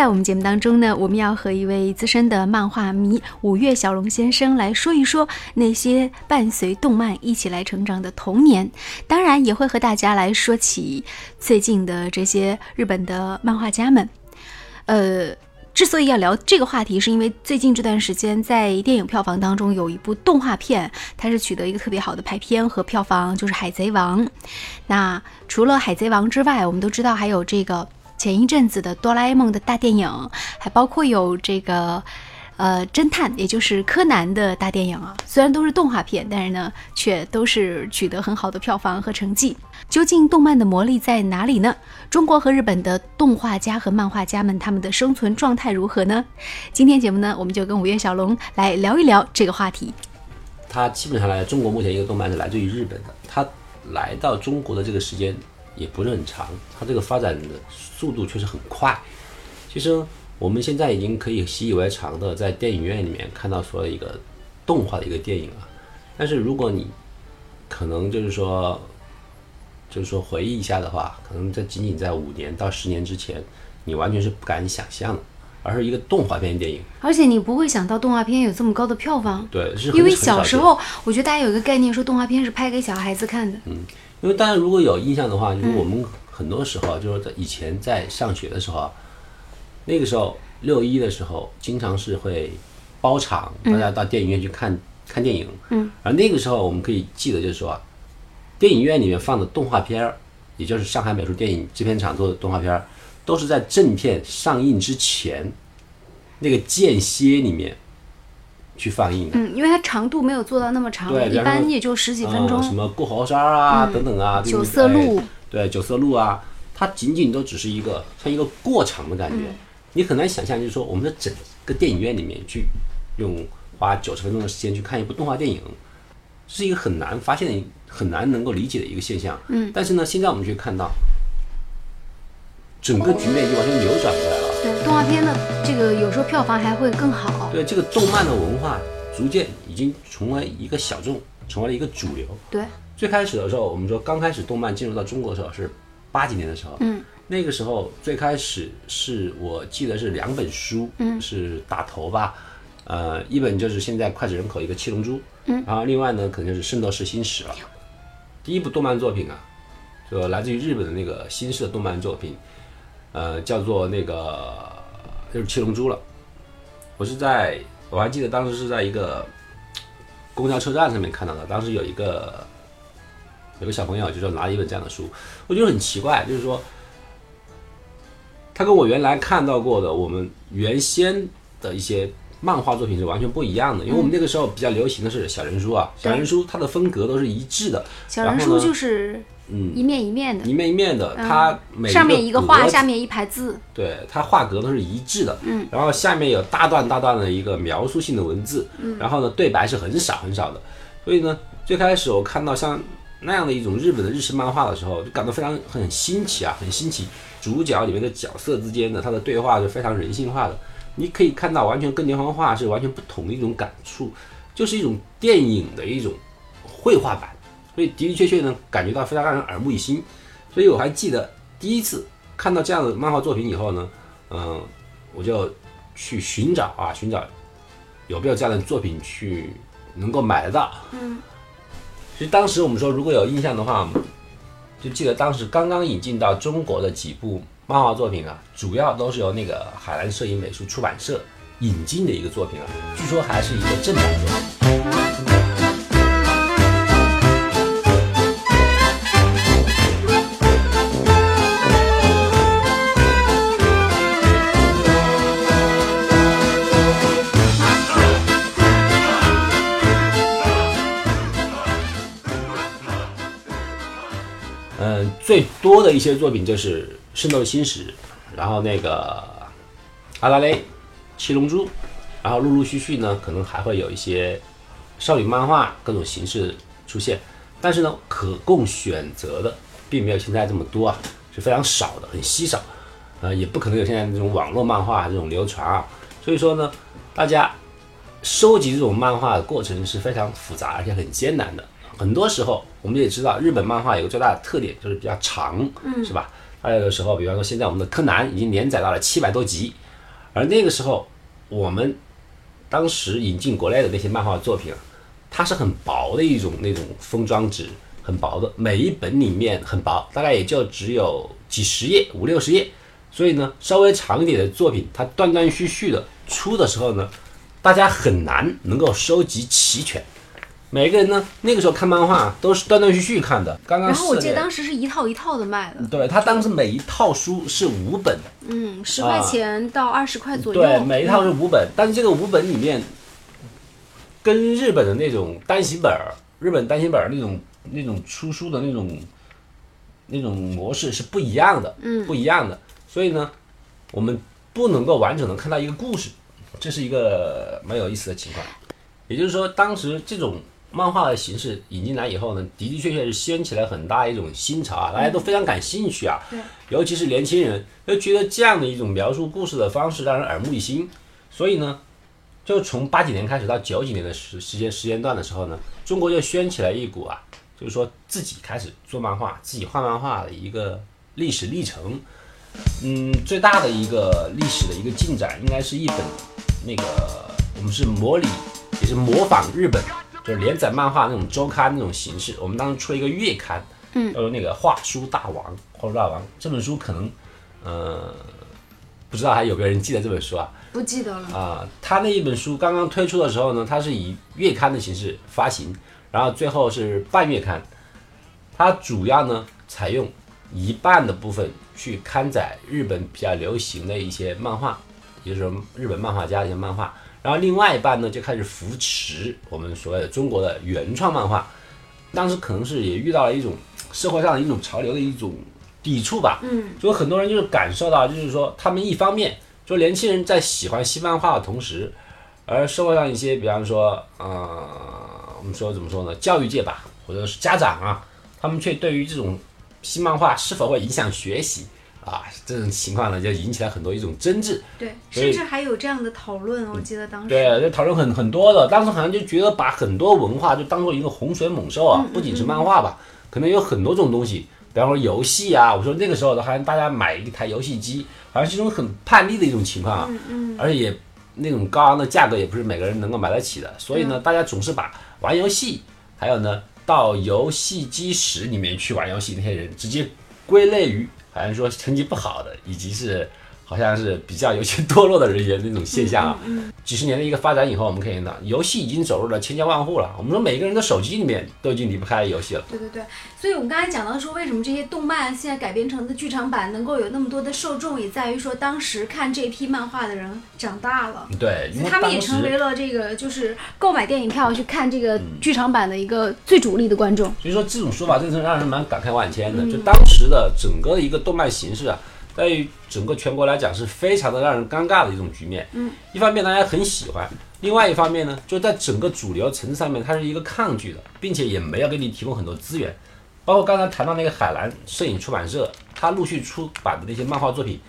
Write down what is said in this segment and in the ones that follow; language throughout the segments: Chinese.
在我们节目当中呢，我们要和一位资深的漫画迷五月小龙先生来说一说那些伴随动漫一起来成长的童年，当然也会和大家来说起最近的这些日本的漫画家们。呃，之所以要聊这个话题，是因为最近这段时间在电影票房当中有一部动画片，它是取得一个特别好的排片和票房，就是《海贼王》。那除了《海贼王》之外，我们都知道还有这个。前一阵子的哆啦 A 梦的大电影，还包括有这个，呃，侦探，也就是柯南的大电影啊。虽然都是动画片，但是呢，却都是取得很好的票房和成绩。究竟动漫的魔力在哪里呢？中国和日本的动画家和漫画家们，他们的生存状态如何呢？今天节目呢，我们就跟五月小龙来聊一聊这个话题。他基本上来中国，目前一个动漫是来自于日本的。他来到中国的这个时间。也不是很长，它这个发展的速度确实很快。其实我们现在已经可以习以为常的在电影院里面看到说一个动画的一个电影了。但是如果你可能就是说，就是说回忆一下的话，可能在仅仅在五年到十年之前，你完全是不敢想象的，而是一个动画片电影。而且你不会想到动画片有这么高的票房。对，是因为小时候我觉得大家有一个概念说动画片是拍给小孩子看的。嗯。因为大家如果有印象的话，就是我们很多时候就是在以前在上学的时候，那个时候六一的时候，经常是会包场，大家到电影院去看看电影。嗯。而那个时候我们可以记得，就是说，电影院里面放的动画片儿，也就是上海美术电影制片厂做的动画片儿，都是在正片上映之前那个间歇里面。去放映的，嗯，因为它长度没有做到那么长，对，一般也就十几分钟。什么过河山啊，等等啊，九色鹿，对，九色鹿啊，它仅仅都只是一个像一个过场的感觉，你很难想象，就是说我们的整个电影院里面去用花九十分钟的时间去看一部动画电影，是一个很难发现、很难能够理解的一个现象。嗯，但是呢，现在我们去看到。整个局面就完全扭转过来了。对，动画片的这个有时候票房还会更好。对，这个动漫的文化逐渐已经成为一个小众，成为了一个主流。对，最开始的时候，我们说刚开始动漫进入到中国的时候是八几年的时候，嗯，那个时候最开始是我记得是两本书，嗯，是打头吧，呃，一本就是现在脍炙人口一个《七龙珠》，嗯，然后另外呢可能就是《圣斗士星矢》了。第一部动漫作品啊，就来自于日本的那个新式的动漫作品。呃，叫做那个就是七龙珠了。我是在，我还记得当时是在一个公交车站上面看到的。当时有一个有个小朋友，就说拿了一本这样的书，我觉得很奇怪，就是说他跟我原来看到过的我们原先的一些漫画作品是完全不一样的。因为我们那个时候比较流行的是小人书啊，小人书它的风格都是一致的。小人书就是。嗯，一面一面的，一面一面的，它每上面一个画，下面一排字，对，它画格都是一致的，嗯，然后下面有大段大段的一个描述性的文字，嗯，然后呢，对白是很少很少的，所以呢，最开始我看到像那样的一种日本的日式漫画的时候，就感到非常很新奇啊，很新奇，主角里面的角色之间的他的对话是非常人性化的，你可以看到完全跟连环画是完全不同的一种感触，就是一种电影的一种绘画版。所以的的确确呢，感觉到非常让人耳目一新。所以我还记得第一次看到这样的漫画作品以后呢，嗯，我就去寻找啊，寻找有没有这样的作品去能够买得到。嗯。其实当时我们说，如果有印象的话，就记得当时刚刚引进到中国的几部漫画作品啊，主要都是由那个海南摄影美术出版社引进的一个作品啊，据说还是一个正版作品。最多的一些作品就是《圣斗星矢》，然后那个阿拉蕾、七龙珠，然后陆陆续续呢，可能还会有一些少女漫画各种形式出现，但是呢，可供选择的并没有现在这么多啊，是非常少的，很稀少，呃，也不可能有现在这种网络漫画这种流传啊，所以说呢，大家收集这种漫画的过程是非常复杂而且很艰难的。很多时候，我们也知道，日本漫画有个最大的特点就是比较长，嗯，是吧？它有的时候，比方说现在我们的柯南已经连载到了七百多集，而那个时候，我们当时引进国内的那些漫画作品啊，它是很薄的一种那种封装纸，很薄的，每一本里面很薄，大概也就只有几十页，五六十页。所以呢，稍微长一点的作品，它断断续续的出的时候呢，大家很难能够收集齐全。每个人呢，那个时候看漫画都是断断续续看的。刚刚然后我记得当时是一套一套的卖的，对他当时每一套书是五本，嗯，十块钱到二十块左右。对，每一套是五本，但是这个五本里面，跟日本的那种单行本儿，日本单行本儿那种那种出书的那种那种模式是不一样的，嗯，不一样的。所以呢，我们不能够完整的看到一个故事，这是一个蛮有意思的情况。也就是说，当时这种漫画的形式引进来以后呢，的的确确是掀起了很大一种新潮啊，大家都非常感兴趣啊，对。尤其是年轻人，就觉得这样的一种描述故事的方式让人耳目一新，所以呢，就从八几年开始到九几年的时时间时间段的时候呢，中国就掀起了一股啊，就是说自己开始做漫画、自己画漫画的一个历史历程。嗯，最大的一个历史的一个进展，应该是一本那个我们是模拟，也是模仿日本，就是连载漫画那种周刊那种形式。我们当时出了一个月刊，嗯，叫做那个《画书大王》，《画书大王》这本书可能，呃，不知道还有没有人记得这本书啊？不记得了。啊，他那一本书刚刚推出的时候呢，它是以月刊的形式发行，然后最后是半月刊。它主要呢采用一半的部分去刊载日本比较流行的一些漫画，也就是说日本漫画家的一些漫画，然后另外一半呢就开始扶持我们所谓的中国的原创漫画。当时可能是也遇到了一种社会上的一种潮流的一种抵触吧，嗯，就很多人就是感受到，就是说他们一方面就年轻人在喜欢新漫画的同时，而社会上一些，比方说，呃，我们说怎么说呢，教育界吧，或者是家长啊，他们却对于这种新漫画是否会影响学习啊这种情况呢，就引起了很多一种争执。对，甚至还有这样的讨论，我记得当时。对，这讨论很很多的，当时好像就觉得把很多文化就当做一个洪水猛兽啊，不仅是漫画吧，可能有很多种东西，比方说游戏啊，我说那个时候的好像大家买一台游戏机，好像是一种很叛逆的一种情况啊，而且也那种高昂的价格也不是每个人能够买得起的，所以呢，大家总是把玩游戏，还有呢到游戏机室里面去玩游戏那些人，直接归类于好像说成绩不好的，以及是好像是比较有些堕落的人员那种现象啊。几十年的一个发展以后，我们可以看到，游戏已经走入了千家万户了。我们说每个人的手机里面都已经离不开游戏了。对对对，所以我们刚才讲到说，为什么这些动漫现在改编成的剧场版能够有那么多的受众，也在于说当时看这批漫画的人长大了。对，因为他们也成为了这个就是购买电影票去看这个剧场版的一个最主力的观众。所以说这种说法真是让人蛮感慨万千嗯的。就当时的整个的一个动漫形式啊，在于整个全国来讲是非常的让人尴尬的一种局面。嗯，一方面大家很喜欢，另外一方面呢，就在整个主流层次上面，它是一个抗拒的，并且也没有给你提供很多资源。包括刚才谈到那个海南摄影出版社，它陆续出版的那些漫画作品，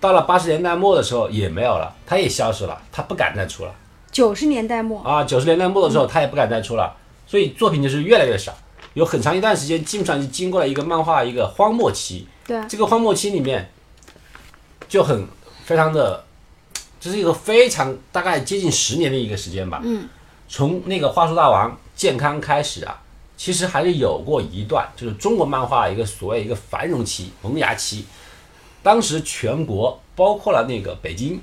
到了八十年代末的时候也没有了，它也消失了，它不敢再出了。九十年代末，啊，九十年代末的时候，它也不敢再出了，所以作品就是越来越少。有很长一段时间，基本上是经过了一个漫画一个荒漠期。对，这个荒漠期里面，就很非常的，这是一个非常大概接近十年的一个时间吧。嗯，从那个《画术大王》健康开始啊，其实还是有过一段，就是中国漫画一个所谓一个繁荣期、萌芽期。当时全国包括了那个北京，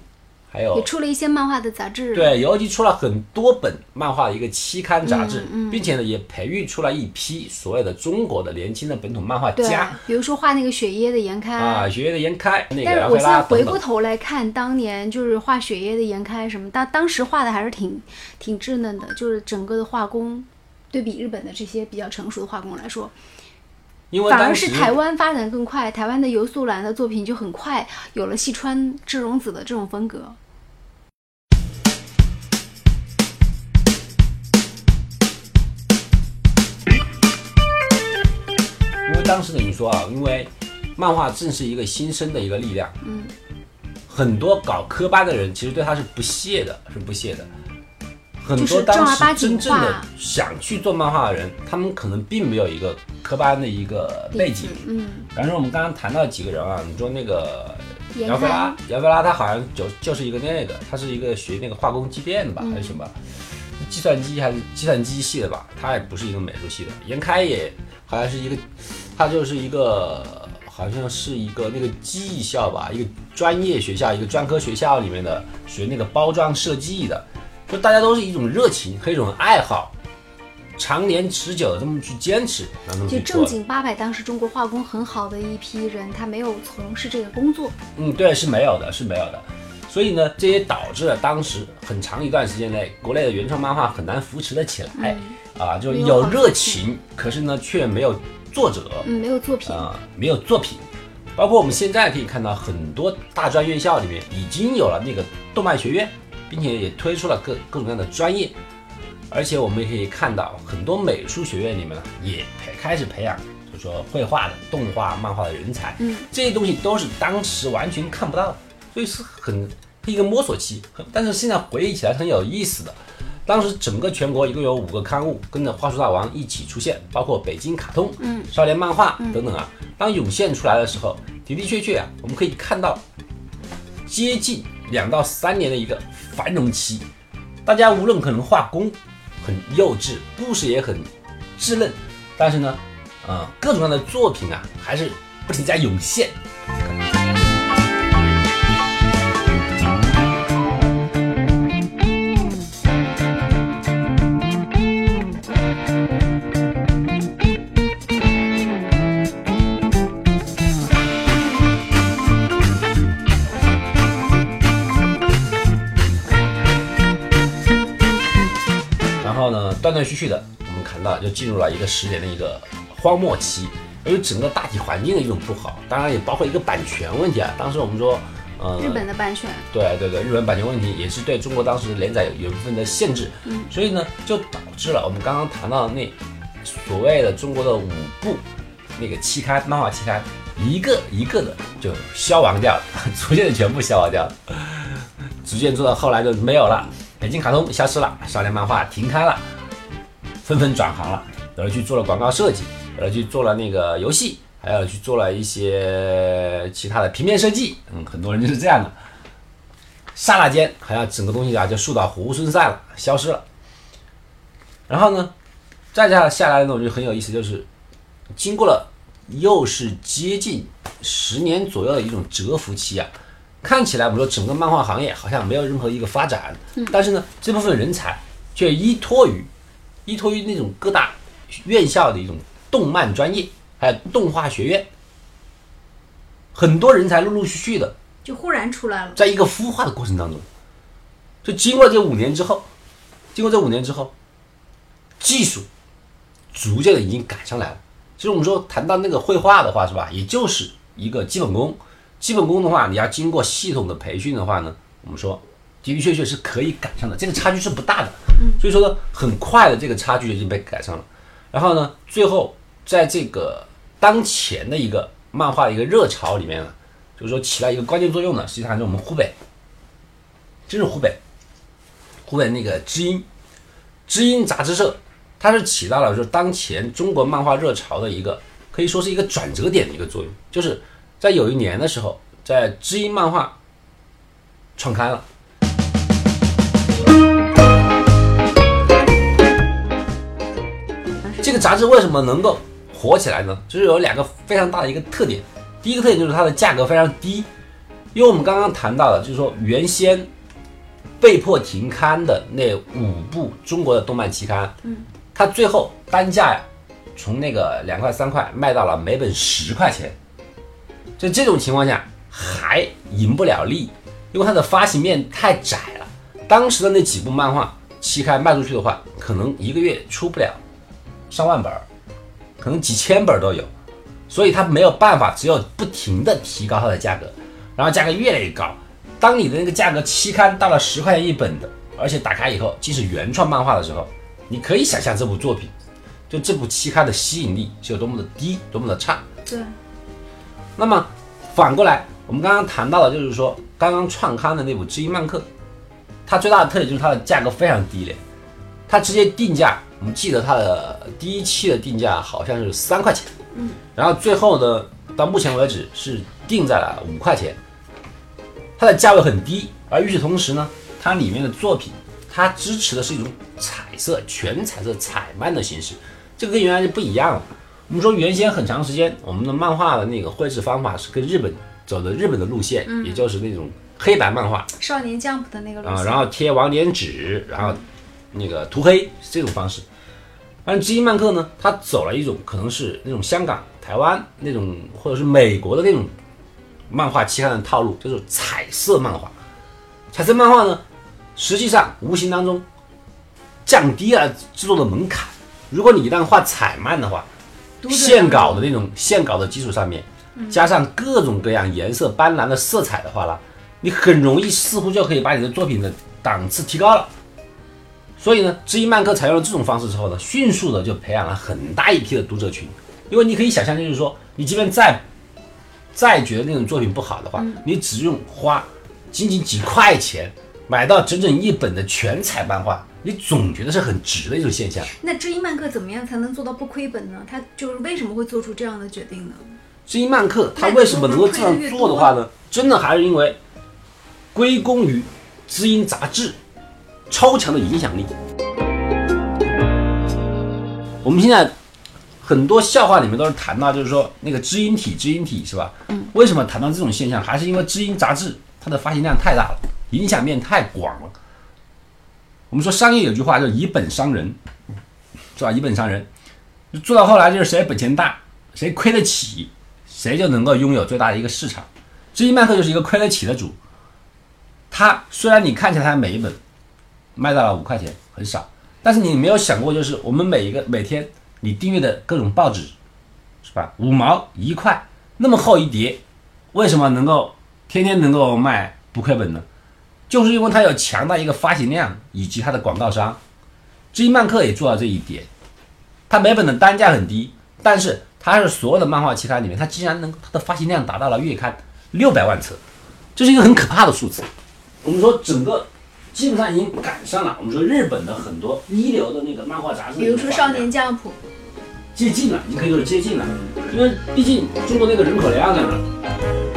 还有也出了一些漫画的杂志。对，尤其出了很多本漫画的一个期刊杂志，并且呢，也培育出来一批所谓的中国的年轻的本土漫画家，比如说画那个雪夜的岩开。啊，雪夜的岩开，那个但是我现在回。过头来看，当年就是画雪夜的岩开什么，当当时画的还是挺挺稚嫩的，就是整个的画工，对比日本的这些比较成熟的画工来说，因为反而是台湾发展更快，台湾的游素兰的作品就很快有了细川智荣子的这种风格。因为当时等于说啊，因为漫画正是一个新生的一个力量，嗯，很多搞科班的人其实对他是不屑的，是不屑的。很多当时真正的想去做漫画的人，他们可能并没有一个科班的一个背景。嗯，比方说我们刚刚谈到几个人啊，你说那个严姚菲拉开，姚菲拉他好像就就是一个那个，他是一个学那个化工机电的吧，还是什么？计算机还是计算机系的吧？他也不是一个美术系的。严开也好像是一个，他就是一个好像是一个那个技校吧，一个专业学校，一个专科学校里面的学那个包装设计的。就大家都是一种热情和一种爱好，常年持久的这么去坚持，就正。经八百，当时中国化工很好的一批人，他没有从事这个工作。嗯，对，是没有的，是没有的。所以呢，这也导致了当时很长一段时间内，国内的原创漫画很难扶持的起来。啊，就有热情，可是呢，却没有作者，嗯，没有作品。啊、没有作品。包括我们现在可以看到，很多大专院校里面已经有了那个动漫学院，并且也推出了各各种各样的专业。而且我们也可以看到，很多美术学院里面呢，也培开始培养，就是说绘画的、动画、漫画的人才。嗯，这些东西都是当时完全看不到的，所以是很一个摸索期。很但是现在回忆起来是很有意思的。当时整个全国一共有五个刊物跟着花束大王一起出现，包括北京卡通、嗯少年漫画等等啊。当涌现出来的时候，的的确确啊，我们可以看到接近两到三年的一个繁荣期。大家无论可能画工很幼稚，故事也很稚嫩，但是呢，呃，各种各样的作品啊，还是不停在涌现。续续的，我们看到就进入了一个十年的一个荒漠期，由于整个大体环境的一种不好，当然也包括一个版权问题啊。当时我们说，呃，日本的版权，对对对，日本版权问题也是对中国当时连载有有一部分的限制，嗯。所以呢，就导致了我们刚刚谈到的那所谓的中国的五部那个期刊漫画期刊，一个一个的就消亡掉了，逐渐的全部消亡掉了，逐渐做到后来就没有了，北京卡通消失了，少年漫画停刊了，纷纷转行了，有人去做了广告设计，有人去做了那个游戏，还有去做了一些其他的平面设计，嗯，很多人就是这样的。刹那间，好像整个东西啊就树倒猢狲散了，消失了。然后呢，再加下来的呢，就很有意思，就是经过了又是接近十年左右的一种蛰伏期啊，看起来我们说整个漫画行业好像没有任何一个发展，但是呢，这部分人才却依托于依托于那种各大院校的一种动漫专业，还有动画学院，很多人才陆陆续续的就忽然出来了。在一个孵化的过程当中，就经过这五年之后，经过这五年之后，技术逐渐的已经赶上来了。其实我们说谈到那个绘画的话，是吧？也就是一个基本功。基本功的话，你要经过系统的培训的话呢，我们说的的确确是可以赶上的，这个差距是不大的。所以说呢，很快的这个差距已经被赶上了。然后呢，最后在这个当前的一个漫画的一个热潮里面呢，就是说起到一个关键作用的，实际上是我们湖北，真是湖北，湖北那个知音，知音杂志社，它是起到了就是当前中国漫画热潮的一个可以说是一个转折点的一个作用，就是在有一年的时候，在知音漫画创刊了。这个杂志为什么能够火起来呢？就是有两个非常大的一个特点。第一个特点就是它的价格非常低，因为我们刚刚谈到了，就是说原先被迫停刊的那五部中国的动漫期刊，嗯，它最后单价呀，从那个两块三块卖到了每本十块钱。在这种情况下还赢不了利，因为它的发行面太窄了。当时的那几部漫画期刊卖出去的话，可能一个月出不了上万本，可能几千本都有，所以它没有办法，只有不停的提高它的价格，然后价格越来越高。当你的那个价格期刊到了十块钱一本的，而且打开以后即是原创漫画的时候，你可以想象这部作品，就这部期刊的吸引力是有多么的低，多么的差。对，那么反过来，我们刚刚谈到的就是说，刚刚创刊的那部《知音漫客》，它最大的特点就是它的价格非常低廉，它直接定价，我们记得它的第一期的定价好像是三块钱，嗯，然后最后呢，到目前为止是定在了五块钱，它的价位很低，而与此同时呢，它里面的作品，它支持的是一种彩色全彩色彩漫的形式，这个跟原来就不一样了。我们说原先很长时间，我们的漫画的那个绘制方法是跟日本走的日本的路线，也就是那种黑白漫画。少年 Jump 的那个路啊，线，然后贴网点纸，然后那个涂黑是这种方式。但知音漫客呢，他走了一种可能是那种香港、台湾那种，或者是美国的那种漫画期刊的套路，就是彩色漫画。彩色漫画呢，实际上无形当中降低了制作的门槛。如果你一旦画彩漫的话，线稿的那种线稿的基础上面，加上各种各样颜色斑斓的色彩的话呢，你很容易似乎就可以把你的作品的档次提高了。所以呢，知音漫客采用了这种方式之后呢，迅速的就培养了很大一批的读者群。因为你可以想象，就是说，你即便再再觉得那种作品不好的话，你只用花仅仅几块钱买到整整一本的全彩漫画，你总觉得是很值的一种现象。那知音漫客怎么样才能做到不亏本呢？他就是为什么会做出这样的决定呢？知音漫客他为什么能够这样做的话呢？真的还是因为归功于知音杂志超强的影响力。我们现在很多笑话里面都是谈到，就是说那个知音体，知音体是吧？嗯。为什么谈到这种现象？还是因为知音杂志它的发行量太大了，影响面太广了。我们说商业有句话叫“以本伤人”，是吧？以本伤人，做到后来就是谁本钱大，谁亏得起，谁就能够拥有最大的一个市场。知音漫客就是一个亏得起的主。他虽然你看起来他每一本卖到了五块钱，很少，但是你没有想过，就是我们每一个每天你订阅的各种报纸，是吧？五毛一块那么厚一叠，为什么能够天天能够卖不亏本呢？就是因为它有强大一个发行量以及它的广告商。知音漫客也做到这一点，它每本的单价很低，但是它是所有的漫画期刊里面，它竟然能它的发行量达到了月刊六百万册，这是一个很可怕的数字。我们说整个基本上已经赶上了，我们说日本的很多一流的那个漫画杂志，比如说《少年 Jump》，接近了，你可以说是接近了，因为毕竟中国那个人口量在那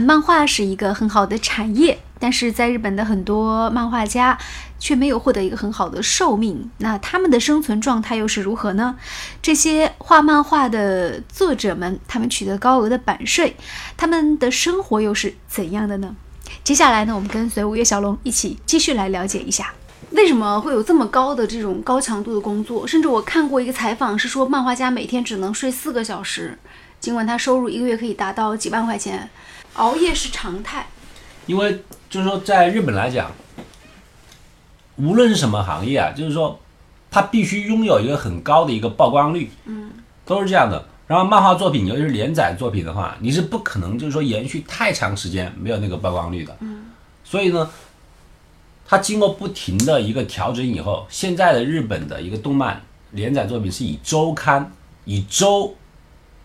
漫画是一个很好的产业，但是在日本的很多漫画家却没有获得一个很好的寿命。那他们的生存状态又是如何呢？这些画漫画的作者们，他们取得高额的版税，他们的生活又是怎样的呢？接下来呢，我们跟随五月小龙一起继续来了解一下。为什么会有这么高的这种高强度的工作？甚至我看过一个采访，是说漫画家每天只能睡四个小时，尽管他收入一个月可以达到几万块钱，熬夜是常态。因为就是说，在日本来讲，无论是什么行业啊，就是说，它必须拥有一个很高的一个曝光率，嗯，都是这样的。然后漫画作品，尤其是连载作品的话，你是不可能就是说延续太长时间没有那个曝光率的，嗯，所以呢，它经过不停的一个调整以后，现在的日本的一个动漫连载作品是以周刊、以周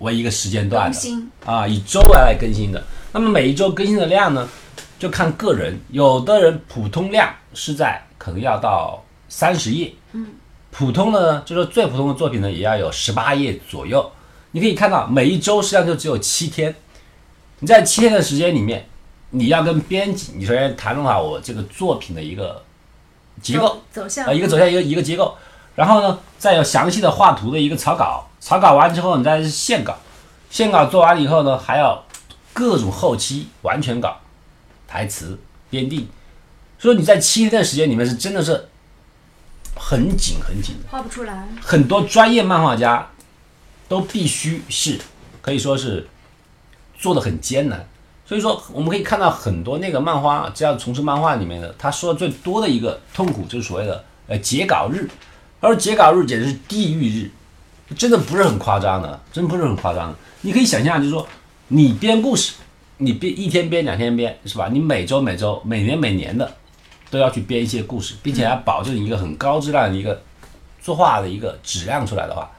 为一个时间段的，啊，以周来来更新的。那么每一周更新的量呢，就看个人，有的人普通量是在可能要到三十页，嗯，普通的呢，就是最普通的作品呢，也要有十八页左右。你可以看到，每一周实际上就只有七天，你在七天的时间里面，你要跟编辑，你首先谈论好我这个作品的一个结构，走向啊，一个走向一个一个结构，然后呢，再有详细的画图的一个草稿，草稿完之后，你再是线稿，线稿做完了以后呢，还要各种后期完全稿、台词编定，所以你在七天的时间里面是真的是很紧很紧。画不出来。很多专业漫画家都必须是可以说是做的很艰难。所以说，我们可以看到很多那个漫画，只要从事漫画里面的，他说的最多的一个痛苦就是所谓的呃截稿日，而截稿日简直是地狱日，真的不是很夸张的，真不是很夸张的。你可以想象，就是说你编故事，你编一天编两天编是吧？你每周每周每年每年的都要去编一些故事，并且要保证一个很高质量的一个作画的一个质量出来的话，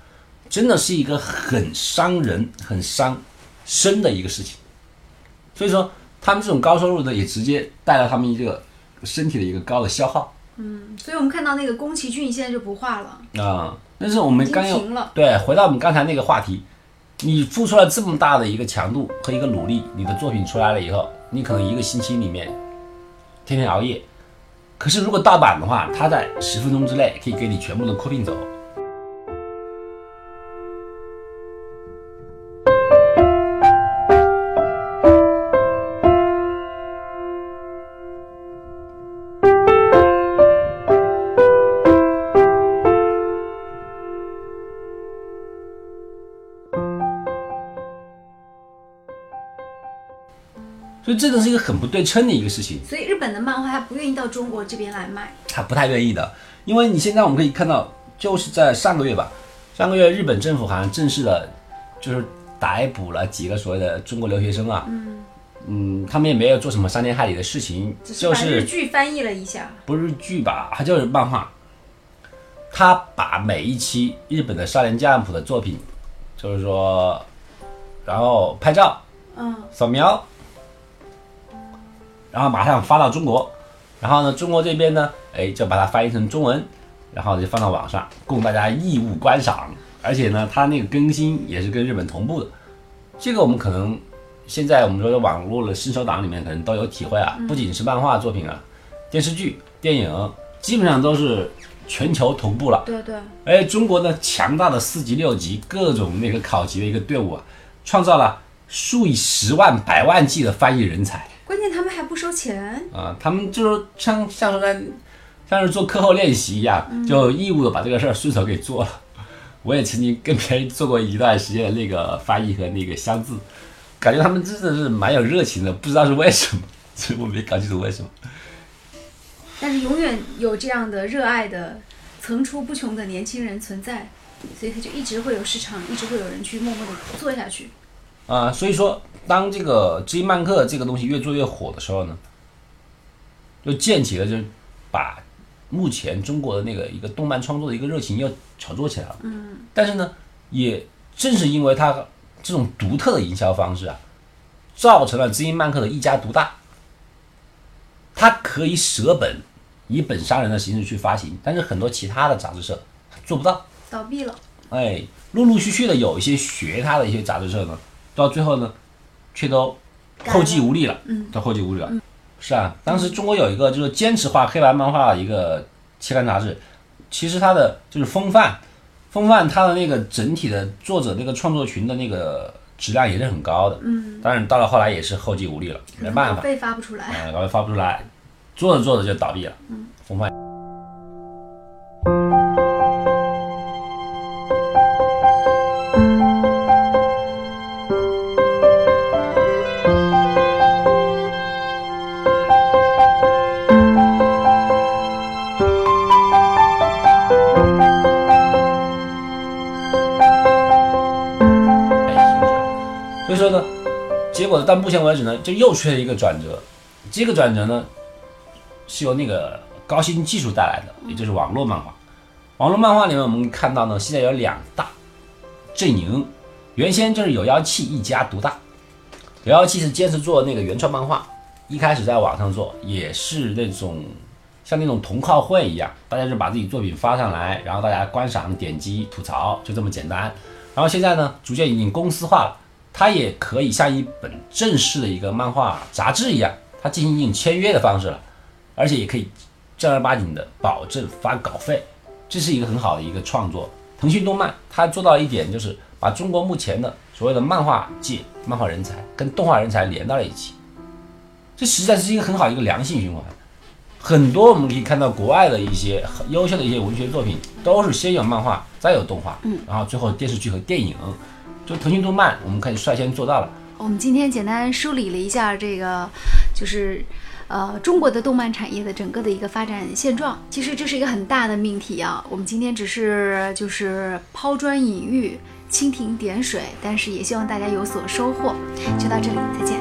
真的是一个很伤人、很伤身的一个事情。所以说，他们这种高收入的，也直接带来他们一个身体的一个高的消耗嗯，所以我们看到那个宫崎骏现在就不画了，啊、但是我们刚有停了。对，回到我们刚才那个话题，你付出了这么大的一个强度和一个努力，你的作品出来了以后，你可能一个星期里面天天熬夜，可是如果盗版的话，它在十分钟之内可以给你全部都 copy 走。这个是一个很不对称的一个事情。所以日本的漫画他不愿意到中国这边来卖。他不太愿意的，因为你现在我们可以看到，就是在上个月吧，上个月日本政府好像正式的，就是逮捕了几个所谓的中国留学生啊，嗯。他们也没有做什么伤天害理的事情，只是日就是剧翻译了一下，不是剧吧，它就是漫画，他把每一期日本的少年 Jump 的作品，就是说，然后拍照嗯，扫描，然后马上发到中国，然后呢，中国这边呢，哎，就把它翻译成中文，然后就放到网上供大家义务观赏，而且呢，它那个更新也是跟日本同步的，这个我们可能现在我们说的网络的新手党里面可能都有体会啊，不仅是漫画作品啊，电视剧、电影基本上都是全球同步了。对对，哎，中国呢强大的四级、六级各种那个考级的一个队伍啊，创造了数以十万、百万计的翻译人才关键他们还不收钱，啊！他们就是像像是在像是做课后练习一样，就义务的把这个事儿顺手给做了。我也曾经跟别人做过一段时间的那个翻译和那个相字，感觉他们真的是蛮有热情的，不知道是为什么，所以我没搞清楚为什么。但是永远有这样的热爱的层出不穷的年轻人存在，所以他就一直会有市场，一直会有人去默默的做下去。啊，所以说，当这个知音漫客这个东西越做越火的时候呢，就建起了，就是把目前中国的那个一个动漫创作的一个热情又炒作起来了。嗯。但是呢，也正是因为它这种独特的营销方式啊，造成了知音漫客的一家独大。它可以舍本以本杀人的形式去发行，但是很多其他的杂志社做不到。倒闭了，哎，陆陆续续的有一些学他的一些杂志社呢，到最后呢，却都后继无力了，嗯，都后继无力了。是啊，当时中国有一个就是坚持画黑白漫画的一个期刊杂志，其实它的就是风范，风范它的那个整体的作者那个创作群的那个质量也是很高的，嗯，当然到了后来也是后继无力了，没办法，稿费发不出来。呃，稿费发不出来，做着做着就倒闭了，嗯，风范。目前为止呢，就又出现一个转折。这个转折呢，是由那个高新技术带来的，也就是网络漫画。网络漫画里面，我们看到呢，现在有两大阵营。原先就是有妖气一家独大，有妖气是坚持做那个原创漫画，一开始在网上做，也是那种像那种同好会一样，大家就把自己作品发上来，然后大家观赏、点击、吐槽，就这么简单。然后现在呢，逐渐已经公司化了，它也可以像一本正式的一个漫画杂志一样，它进行一种签约的方式了，而且也可以正儿八经的保证发稿费，这是一个很好的一个创作。腾讯动漫它做到一点，就是把中国目前的所谓的漫画界漫画人才跟动画人才连到了一起，这实在是一个很好的一个良性循环。很多我们可以看到国外的一些优秀的一些文学作品，都是先有漫画，再有动画，嗯，然后最后电视剧和电影。腾讯动漫，我们可以率先做到了。我们今天简单梳理了一下这个，就是呃中国的动漫产业的整个的一个发展现状。其实这是一个很大的命题啊，我们今天只是就是抛砖引玉、蜻蜓点水，但是也希望大家有所收获。就到这里，再见。